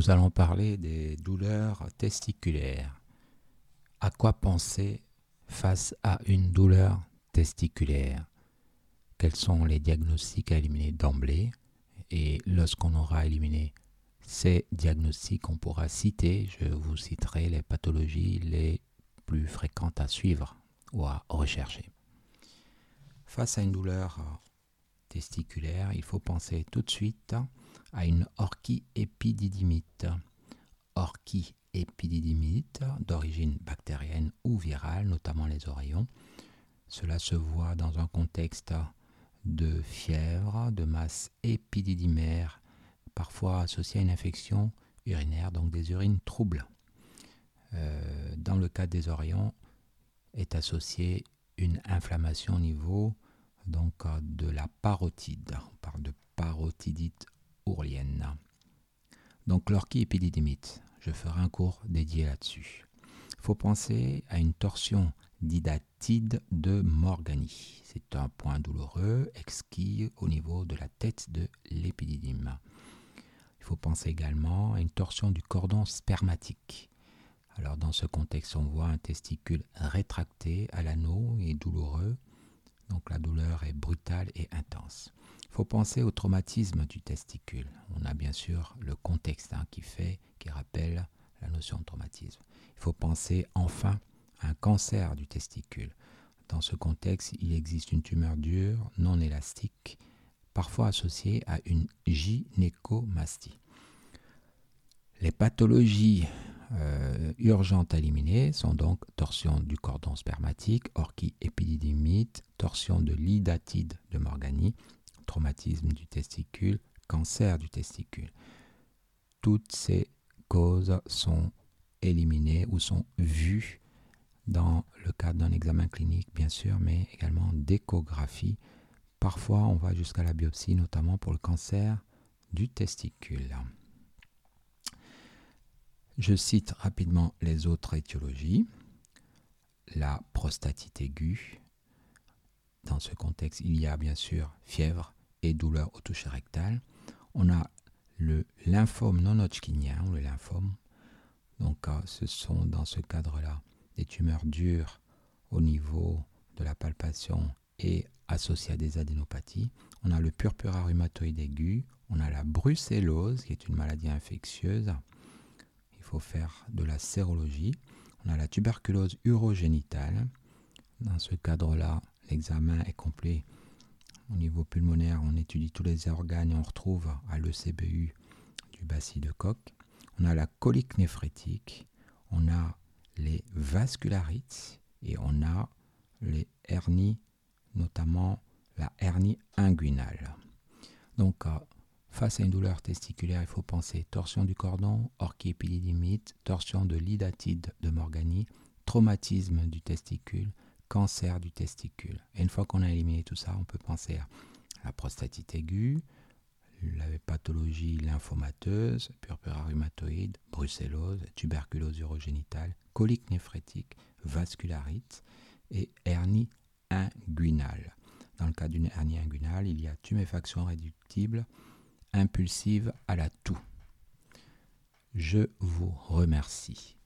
nous allons parler des douleurs testiculaires. À quoi penser face à une douleur testiculaire? Quels sont les diagnostics à éliminer d'emblée? Et lorsqu'on aura éliminé ces diagnostics, on pourra citer, je vous citerai les pathologies les plus fréquentes à suivre ou à rechercher. Face à une douleur testiculaire, il faut penser tout de suite à une orchiépididymite. Orchiépididymite d'origine bactérienne ou virale, notamment les oreillons. Cela se voit dans un contexte de fièvre, de masse épididymaire, parfois associée à une infection urinaire, donc des urines troubles. Euh, dans le cas des oreillons, est associée une inflammation au niveau donc, de la parotide. On parle de parotidite donc l'orchiépididymite, je ferai un cours dédié là-dessus. Il faut penser à une torsion didatide de Morgani. C'est un point douloureux exquis au niveau de la tête de l'épididyme. Il faut penser également à une torsion du cordon spermatique. Alors dans ce contexte, on voit un testicule rétracté à l'anneau et douloureux. Donc la douleur est brutale et intense. Il faut penser au traumatisme du testicule. On a bien sûr le contexte hein, qui fait, qui rappelle la notion de traumatisme. Il faut penser enfin à un cancer du testicule. Dans ce contexte, il existe une tumeur dure, non élastique, parfois associée à une gynécomastie. Les pathologies euh, urgentes à éliminer sont donc torsion du cordon spermatique, orchiépididymite, torsion de l'idatide de Morgani, traumatisme du testicule, cancer du testicule. Toutes ces causes sont éliminées ou sont vues dans le cadre d'un examen clinique, bien sûr, mais également d'échographie. Parfois, on va jusqu'à la biopsie, notamment pour le cancer du testicule. Je cite rapidement les autres étiologies. La prostatite aiguë. Dans ce contexte, il y a bien sûr fièvre, et douleurs au toucher rectal. On a le lymphome non hodgkinien, le lymphome. Donc, euh, ce sont dans ce cadre-là des tumeurs dures au niveau de la palpation et associées à des adénopathies. On a le purpura rhumatoïde aigu, on a la brucellose, qui est une maladie infectieuse. Faire de la sérologie. On a la tuberculose urogénitale. Dans ce cadre-là, l'examen est complet au niveau pulmonaire, on étudie tous les organes et on retrouve à l'ECBU du bacille de Koch. On a la colique néphrétique, on a les vascularites et on a les hernies, notamment la hernie inguinale. Donc, euh, face à une douleur testiculaire, il faut penser torsion du cordon, orchiépididymite, torsion de l'idatide de Morgani, traumatisme du testicule, cancer du testicule. Et une fois qu'on a éliminé tout ça, on peut penser à la prostatite aiguë, la pathologie lymphomateuse, purpura rhumatoïde, brucellose, tuberculose urogénitale, colique néphrétique, vascularite et hernie inguinale. Dans le cas d'une hernie inguinale, il y a tuméfaction réductible impulsive à la toux. Je vous remercie.